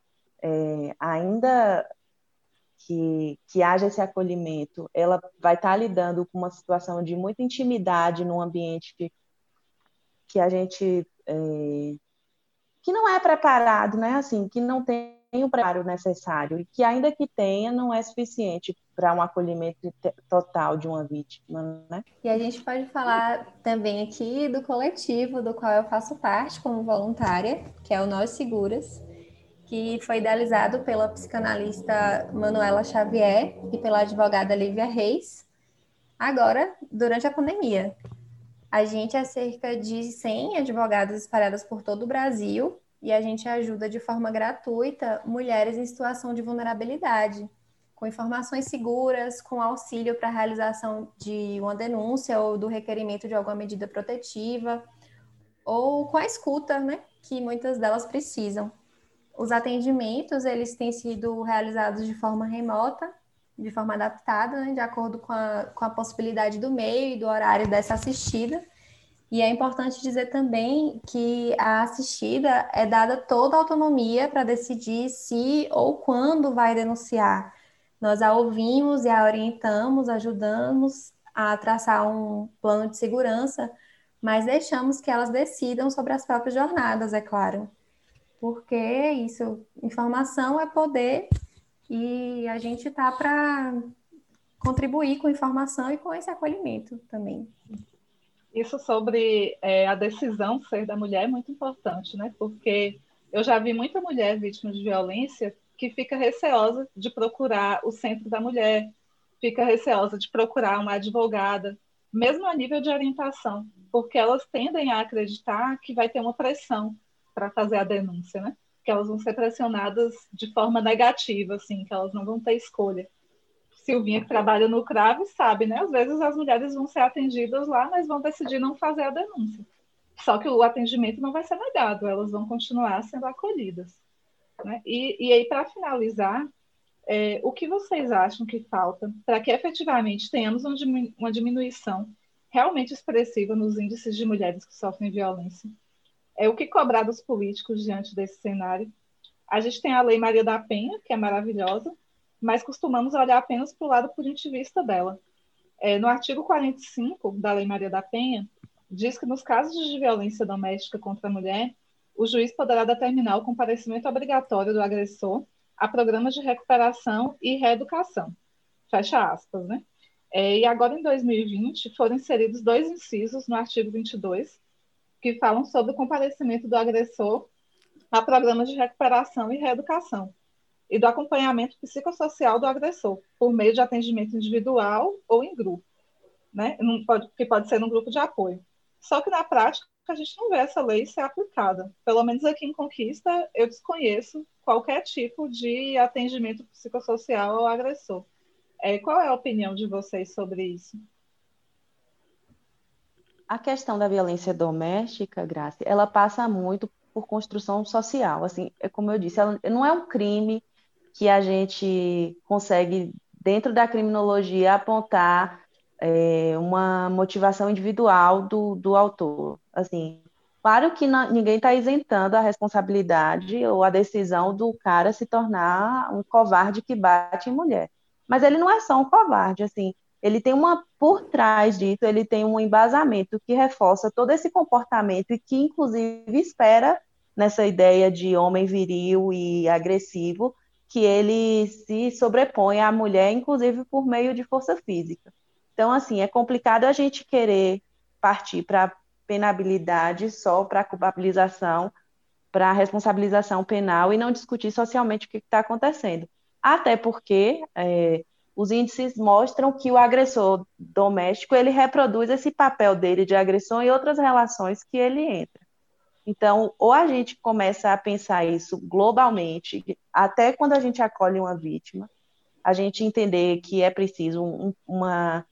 é, ainda que, que haja esse acolhimento, ela vai estar lidando com uma situação de muita intimidade num ambiente que, que a gente é, que não é preparado, né? Assim, que não tem o preparo necessário e que ainda que tenha não é suficiente para um acolhimento total de uma vítima, né? E a gente pode falar também aqui do coletivo do qual eu faço parte como voluntária, que é o Nós Seguras, que foi idealizado pela psicanalista Manuela Xavier e pela advogada Lívia Reis, agora durante a pandemia. A gente é cerca de 100 advogadas espalhadas por todo o Brasil e a gente ajuda de forma gratuita mulheres em situação de vulnerabilidade, com informações seguras, com auxílio para a realização de uma denúncia ou do requerimento de alguma medida protetiva, ou com a escuta, né, que muitas delas precisam. Os atendimentos, eles têm sido realizados de forma remota, de forma adaptada, né, de acordo com a, com a possibilidade do meio e do horário dessa assistida, e é importante dizer também que a assistida é dada toda a autonomia para decidir se ou quando vai denunciar. Nós a ouvimos e a orientamos, ajudamos a traçar um plano de segurança, mas deixamos que elas decidam sobre as próprias jornadas, é claro. Porque isso, informação é poder e a gente está para contribuir com informação e com esse acolhimento também. Isso sobre é, a decisão ser da mulher é muito importante, né? Porque eu já vi muita mulher vítima de violência que fica receosa de procurar o centro da mulher, fica receosa de procurar uma advogada, mesmo a nível de orientação, porque elas tendem a acreditar que vai ter uma pressão para fazer a denúncia, né? Que elas vão ser pressionadas de forma negativa, assim, que elas não vão ter escolha. Silvinha, que trabalha no CRAV, sabe, né? Às vezes as mulheres vão ser atendidas lá, mas vão decidir não fazer a denúncia. Só que o atendimento não vai ser negado, elas vão continuar sendo acolhidas. Né? E, e aí, para finalizar, é, o que vocês acham que falta para que efetivamente tenhamos uma diminuição realmente expressiva nos índices de mulheres que sofrem violência? É o que cobrar dos políticos diante desse cenário? A gente tem a Lei Maria da Penha, que é maravilhosa, mas costumamos olhar apenas para o lado punitivista dela. É, no artigo 45 da Lei Maria da Penha, diz que nos casos de violência doméstica contra a mulher, o juiz poderá determinar o comparecimento obrigatório do agressor a programas de recuperação e reeducação. Fecha aspas, né? É, e agora, em 2020, foram inseridos dois incisos no artigo 22, que falam sobre o comparecimento do agressor a programas de recuperação e reeducação, e do acompanhamento psicossocial do agressor, por meio de atendimento individual ou em grupo, né? Pode, que pode ser num grupo de apoio. Só que na prática a gente não vê essa lei ser aplicada. Pelo menos aqui em Conquista eu desconheço qualquer tipo de atendimento psicossocial ao agressor. É, qual é a opinião de vocês sobre isso? A questão da violência doméstica, Graça, ela passa muito por construção social. Assim, é como eu disse, ela não é um crime que a gente consegue, dentro da criminologia, apontar é, uma motivação individual do, do autor. Assim, claro que não, ninguém está isentando a responsabilidade ou a decisão do cara se tornar um covarde que bate em mulher. Mas ele não é só um covarde, assim, ele tem uma por trás disso, ele tem um embasamento que reforça todo esse comportamento e que inclusive espera nessa ideia de homem viril e agressivo que ele se sobrepõe à mulher, inclusive por meio de força física. Então, assim, é complicado a gente querer partir para penabilidade só para culpabilização, para responsabilização penal e não discutir socialmente o que está acontecendo. Até porque é, os índices mostram que o agressor doméstico ele reproduz esse papel dele de agressão em outras relações que ele entra. Então, ou a gente começa a pensar isso globalmente, até quando a gente acolhe uma vítima, a gente entender que é preciso um, uma,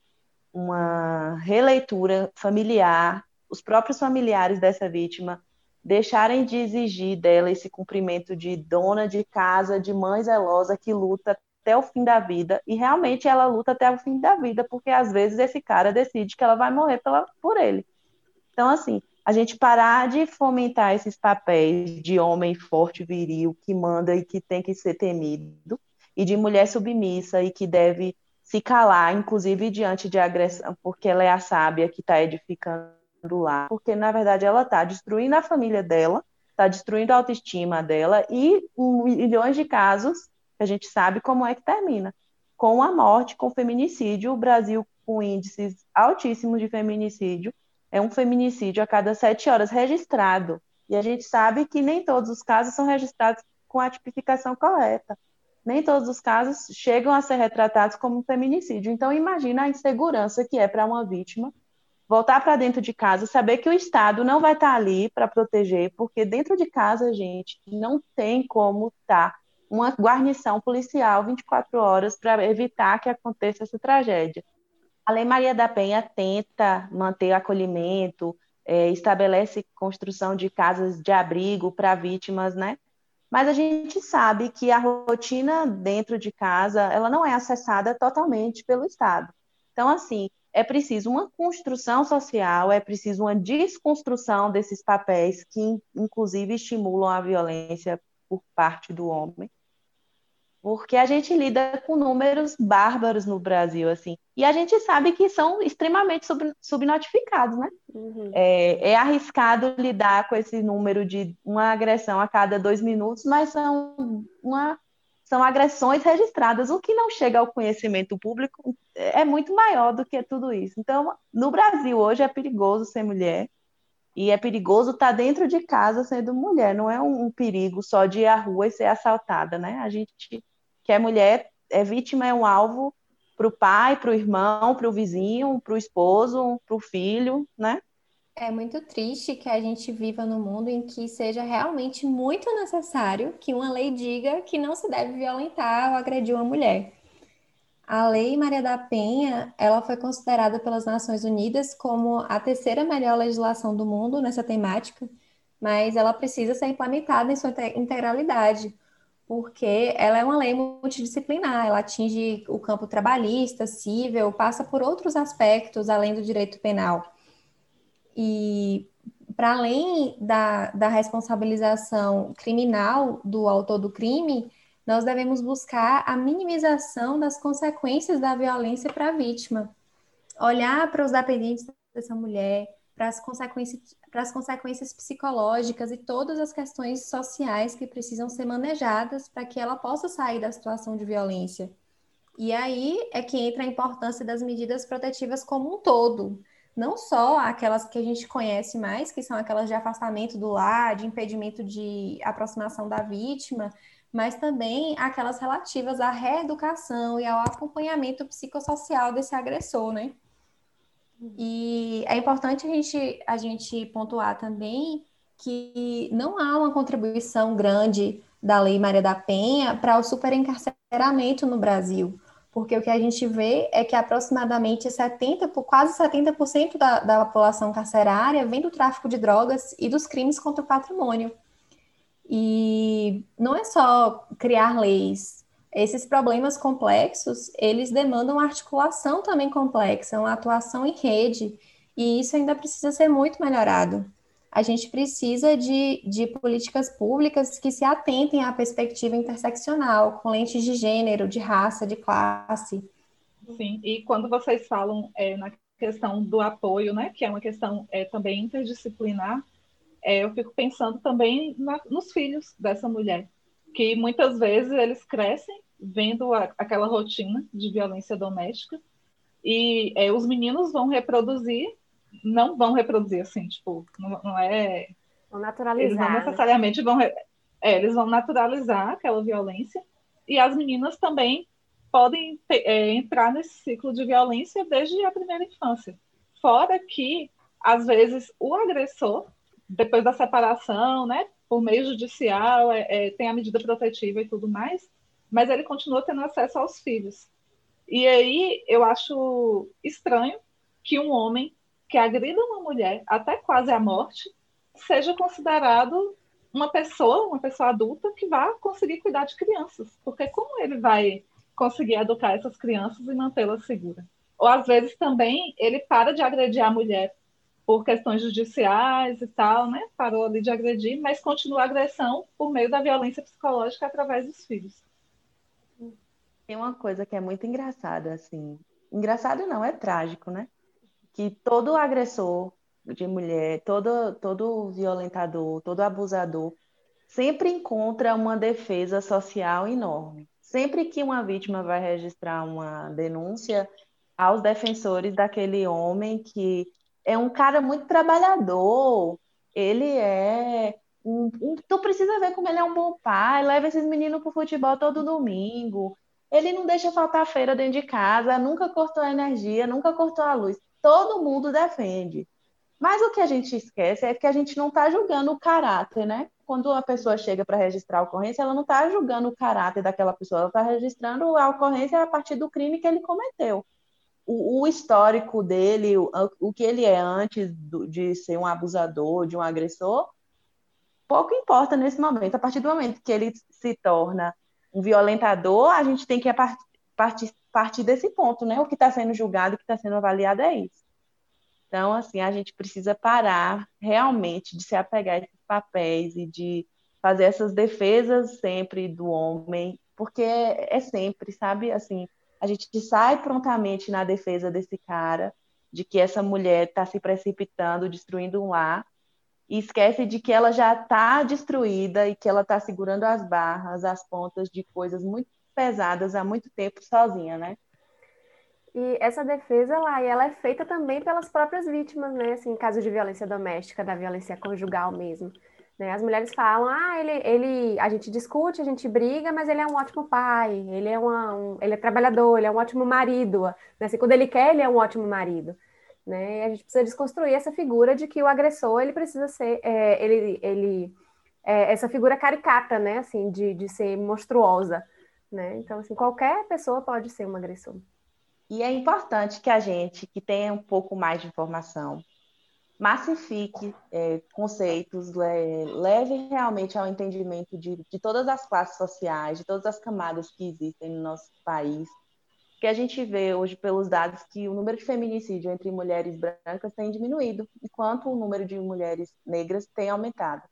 uma releitura familiar, os próprios familiares dessa vítima deixarem de exigir dela esse cumprimento de dona de casa, de mãe zelosa que luta até o fim da vida, e realmente ela luta até o fim da vida, porque às vezes esse cara decide que ela vai morrer pela, por ele. Então, assim, a gente parar de fomentar esses papéis de homem forte, viril, que manda e que tem que ser temido, e de mulher submissa e que deve se calar, inclusive diante de agressão, porque ela é a sábia que está edificando lá, porque na verdade ela está destruindo a família dela, está destruindo a autoestima dela e milhões de casos a gente sabe como é que termina com a morte, com feminicídio. O Brasil com índices altíssimos de feminicídio é um feminicídio a cada sete horas registrado. E a gente sabe que nem todos os casos são registrados com a tipificação correta. Nem todos os casos chegam a ser retratados como feminicídio. Então, imagina a insegurança que é para uma vítima voltar para dentro de casa, saber que o Estado não vai estar tá ali para proteger, porque dentro de casa, gente, não tem como estar tá uma guarnição policial 24 horas para evitar que aconteça essa tragédia. A Lei Maria da Penha tenta manter acolhimento, é, estabelece construção de casas de abrigo para vítimas, né? Mas a gente sabe que a rotina dentro de casa, ela não é acessada totalmente pelo Estado. Então, assim, é preciso uma construção social, é preciso uma desconstrução desses papéis que, inclusive, estimulam a violência por parte do homem porque a gente lida com números bárbaros no Brasil, assim, e a gente sabe que são extremamente sub, subnotificados, né? Uhum. É, é, arriscado lidar com esse número de uma agressão a cada dois minutos, mas são uma são agressões registradas. O que não chega ao conhecimento público é muito maior do que tudo isso. Então, no Brasil hoje é perigoso ser mulher e é perigoso estar dentro de casa sendo mulher. Não é um, um perigo só de ir à rua e ser assaltada, né? A gente que é mulher é vítima é um alvo para o pai, para o irmão, para o vizinho, para o esposo, para o filho, né? É muito triste que a gente viva num mundo em que seja realmente muito necessário que uma lei diga que não se deve violentar ou agredir uma mulher. A Lei Maria da Penha, ela foi considerada pelas Nações Unidas como a terceira melhor legislação do mundo nessa temática, mas ela precisa ser implementada em sua integralidade, porque ela é uma lei multidisciplinar, ela atinge o campo trabalhista, civil, passa por outros aspectos além do direito penal. E para além da, da responsabilização criminal do autor do crime, nós devemos buscar a minimização das consequências da violência para a vítima. Olhar para os dependentes dessa mulher, para as consequências, para as consequências psicológicas e todas as questões sociais que precisam ser manejadas para que ela possa sair da situação de violência. E aí é que entra a importância das medidas protetivas como um todo, não só aquelas que a gente conhece mais, que são aquelas de afastamento do lar, de impedimento de aproximação da vítima, mas também aquelas relativas à reeducação e ao acompanhamento psicossocial desse agressor, né? E é importante a gente, a gente pontuar também que não há uma contribuição grande da Lei Maria da Penha para o superencarceramento no Brasil porque o que a gente vê é que aproximadamente 70, quase 70% da, da população carcerária vem do tráfico de drogas e dos crimes contra o patrimônio. E não é só criar leis. Esses problemas complexos, eles demandam articulação também complexa, uma atuação em rede, e isso ainda precisa ser muito melhorado a gente precisa de, de políticas públicas que se atentem à perspectiva interseccional, com lentes de gênero, de raça, de classe. Sim, e quando vocês falam é, na questão do apoio, né, que é uma questão é, também interdisciplinar, é, eu fico pensando também na, nos filhos dessa mulher, que muitas vezes eles crescem vendo a, aquela rotina de violência doméstica e é, os meninos vão reproduzir não vão reproduzir assim, tipo, não, não é. Vão naturalizar. Eles não né? necessariamente vão. É, eles vão naturalizar aquela violência e as meninas também podem é, entrar nesse ciclo de violência desde a primeira infância. Fora que, às vezes, o agressor, depois da separação, né, por meio judicial, é, é, tem a medida protetiva e tudo mais, mas ele continua tendo acesso aos filhos. E aí eu acho estranho que um homem que agrida uma mulher até quase à morte seja considerado uma pessoa, uma pessoa adulta que vá conseguir cuidar de crianças, porque como ele vai conseguir educar essas crianças e mantê-las seguras? Ou às vezes também ele para de agredir a mulher por questões judiciais e tal, né? Parou ali de agredir, mas continua a agressão por meio da violência psicológica através dos filhos. Tem uma coisa que é muito engraçada, assim. Engraçado não, é trágico, né? que todo agressor de mulher, todo, todo violentador, todo abusador, sempre encontra uma defesa social enorme. Sempre que uma vítima vai registrar uma denúncia aos defensores daquele homem que é um cara muito trabalhador, ele é um, um, tu precisa ver como ele é um bom pai, leva esses meninos pro futebol todo domingo. Ele não deixa faltar feira dentro de casa, nunca cortou a energia, nunca cortou a luz todo mundo defende. Mas o que a gente esquece é que a gente não está julgando o caráter, né? Quando a pessoa chega para registrar a ocorrência, ela não está julgando o caráter daquela pessoa, ela está registrando a ocorrência a partir do crime que ele cometeu. O, o histórico dele, o, o, que ele é antes do, de ser um abusador, de um agressor, pouco importa nesse momento. A partir do momento que ele se torna um violentador, a gente tem que partir, partir desse ponto, né? O que está sendo julgado, o que está sendo avaliado é isso. Então, assim, a gente precisa parar realmente de se apegar a esses papéis e de fazer essas defesas sempre do homem, porque é sempre, sabe? Assim, a gente sai prontamente na defesa desse cara, de que essa mulher está se precipitando, destruindo um lar, e esquece de que ela já está destruída e que ela está segurando as barras, as pontas de coisas muito pesadas há muito tempo sozinha, né? E essa defesa lá, ela é feita também pelas próprias vítimas, né? Assim, em caso de violência doméstica, da violência conjugal mesmo. Né? As mulheres falam, ah, ele, ele, a gente discute, a gente briga, mas ele é um ótimo pai, ele é, uma, um, ele é trabalhador, ele é um ótimo marido. Né? Assim, quando ele quer, ele é um ótimo marido. Né? E a gente precisa desconstruir essa figura de que o agressor, ele precisa ser, é, ele, ele é, essa figura caricata, né? Assim, de, de ser monstruosa. Né? Então, assim, qualquer pessoa pode ser um agressor. E é importante que a gente, que tenha um pouco mais de informação, massifique é, conceitos, leve realmente ao entendimento de, de todas as classes sociais, de todas as camadas que existem no nosso país. Que a gente vê hoje pelos dados que o número de feminicídio entre mulheres brancas tem diminuído, enquanto o número de mulheres negras tem aumentado.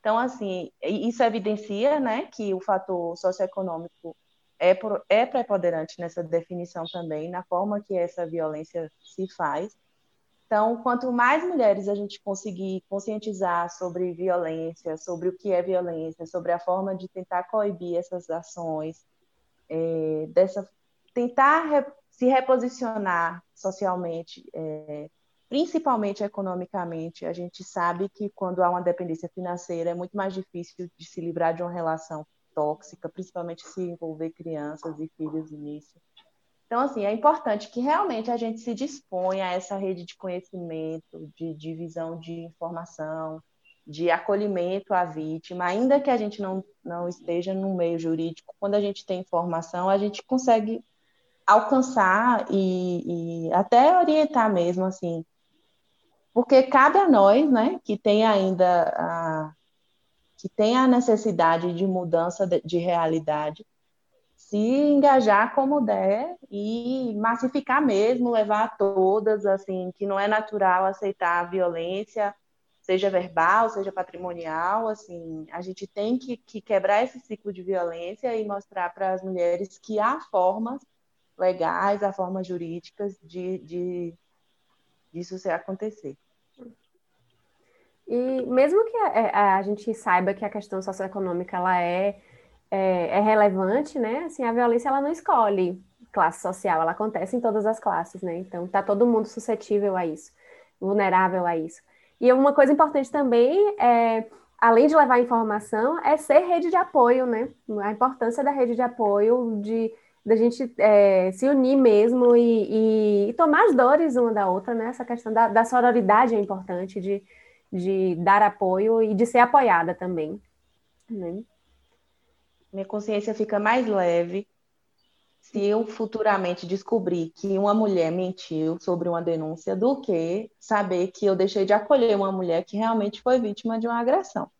Então, assim, isso evidencia né, que o fator socioeconômico é, é preponderante nessa definição também, na forma que essa violência se faz. Então, quanto mais mulheres a gente conseguir conscientizar sobre violência, sobre o que é violência, sobre a forma de tentar coibir essas ações, é, dessa, tentar re, se reposicionar socialmente, é, principalmente economicamente, a gente sabe que quando há uma dependência financeira é muito mais difícil de se livrar de uma relação tóxica, principalmente se envolver crianças e filhos nisso. Então, assim, é importante que realmente a gente se disponha a essa rede de conhecimento, de divisão de informação, de acolhimento à vítima, ainda que a gente não, não esteja no meio jurídico, quando a gente tem informação, a gente consegue alcançar e, e até orientar mesmo, assim, porque cabe a nós, né, que tem ainda a, que tem a necessidade de mudança de, de realidade, se engajar como der e massificar mesmo, levar a todas, assim, que não é natural aceitar a violência, seja verbal, seja patrimonial, assim, a gente tem que, que quebrar esse ciclo de violência e mostrar para as mulheres que há formas legais, há formas jurídicas de, de disso acontecer. E mesmo que a, a, gente saiba que a questão socioeconômica ela é é, é, relevante, né? Assim, a violência ela não escolhe classe social, ela acontece em todas as classes, né? Então tá todo mundo suscetível a isso, vulnerável a isso. E uma coisa importante também é, além de levar informação, é ser rede de apoio, né? A importância da rede de apoio, de da gente é, se unir mesmo e, e, tomar as dores uma da outra, né? Essa questão da, da sororidade é importante, de, de dar apoio e de ser apoiada também. Né? Minha consciência fica mais leve se eu futuramente descobrir que uma mulher mentiu sobre uma denúncia do que saber que eu deixei de acolher uma mulher que realmente foi vítima de uma agressão.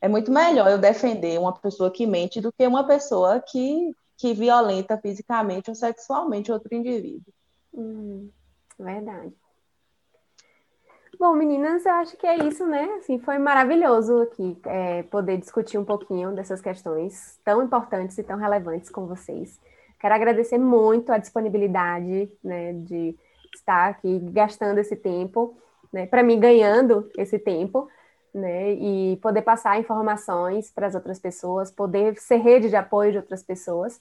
É muito melhor eu defender uma pessoa que mente do que uma pessoa que, que violenta fisicamente ou sexualmente outro indivíduo. Hum, verdade. Bom, meninas, eu acho que é isso, né? Assim, foi maravilhoso aqui é, poder discutir um pouquinho dessas questões tão importantes e tão relevantes com vocês. Quero agradecer muito a disponibilidade, né, de estar aqui gastando esse tempo, né, para mim ganhando esse tempo, né, e poder passar informações para as outras pessoas, poder ser rede de apoio de outras pessoas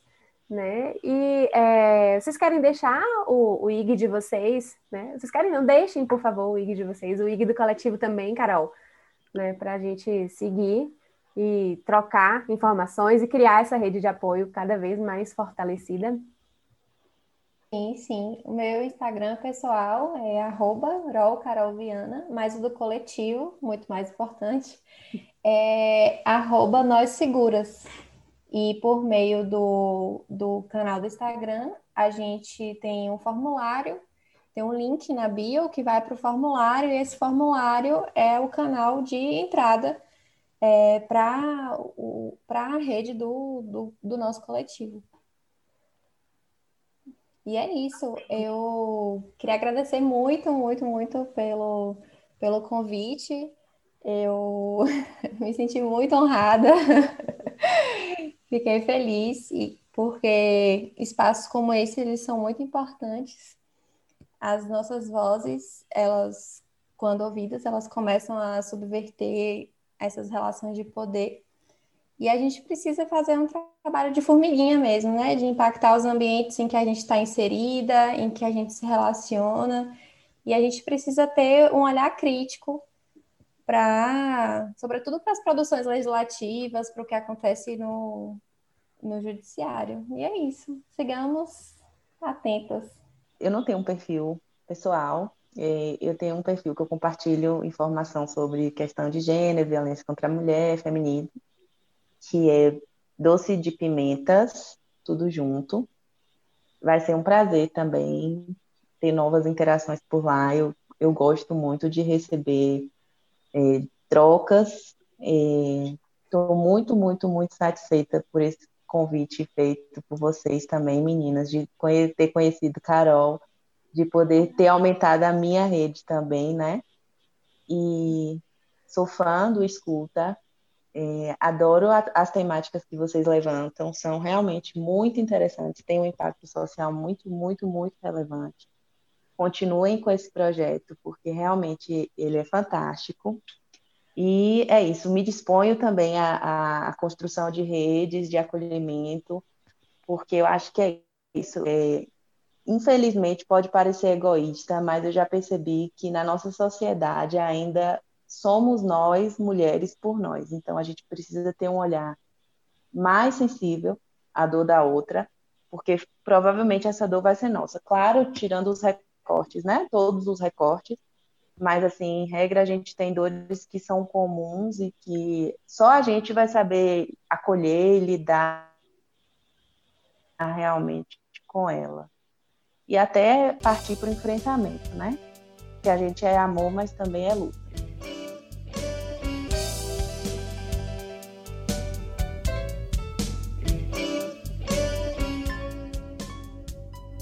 né? E é, vocês querem deixar o, o IG de vocês, né? Vocês querem? Não deixem, por favor, o IG de vocês, o IG do coletivo também, Carol, né? Para a gente seguir e trocar informações e criar essa rede de apoio cada vez mais fortalecida. Sim, sim. O meu Instagram pessoal é @rolcarolviana, mas o do coletivo, muito mais importante, é arroba nós seguras. E por meio do, do canal do Instagram, a gente tem um formulário, tem um link na bio que vai para o formulário, e esse formulário é o canal de entrada é, para a rede do, do, do nosso coletivo. E é isso. Eu queria agradecer muito, muito, muito pelo, pelo convite. Eu [laughs] me senti muito honrada [laughs] Fiquei feliz e porque espaços como esse eles são muito importantes. As nossas vozes, elas quando ouvidas, elas começam a subverter essas relações de poder. E a gente precisa fazer um trabalho de formiguinha mesmo, né? De impactar os ambientes em que a gente está inserida, em que a gente se relaciona. E a gente precisa ter um olhar crítico para, sobretudo para as produções legislativas, para o que acontece no, no judiciário. E é isso. Sigamos atentas. Eu não tenho um perfil pessoal, é, eu tenho um perfil que eu compartilho informação sobre questão de gênero, violência contra a mulher, feminismo, que é Doce de Pimentas, tudo junto. Vai ser um prazer também ter novas interações por lá. Eu, eu gosto muito de receber é, trocas. Estou é, muito, muito, muito satisfeita por esse convite feito por vocês também, meninas, de ter conhecido Carol de poder ter aumentado a minha rede também, né? E sou fã do Escuta, é, adoro a, as temáticas que vocês levantam, são realmente muito interessantes, têm um impacto social muito, muito, muito relevante. Continuem com esse projeto, porque realmente ele é fantástico. E é isso, me disponho também à, à construção de redes de acolhimento, porque eu acho que é isso. É, infelizmente pode parecer egoísta, mas eu já percebi que na nossa sociedade ainda somos nós, mulheres, por nós. Então a gente precisa ter um olhar mais sensível à dor da outra, porque provavelmente essa dor vai ser nossa. Claro, tirando os recortes, né? Todos os recortes, mas assim, em regra a gente tem dores que são comuns e que só a gente vai saber acolher e lidar realmente com ela e até partir para o enfrentamento, né? Que a gente é amor, mas também é luta.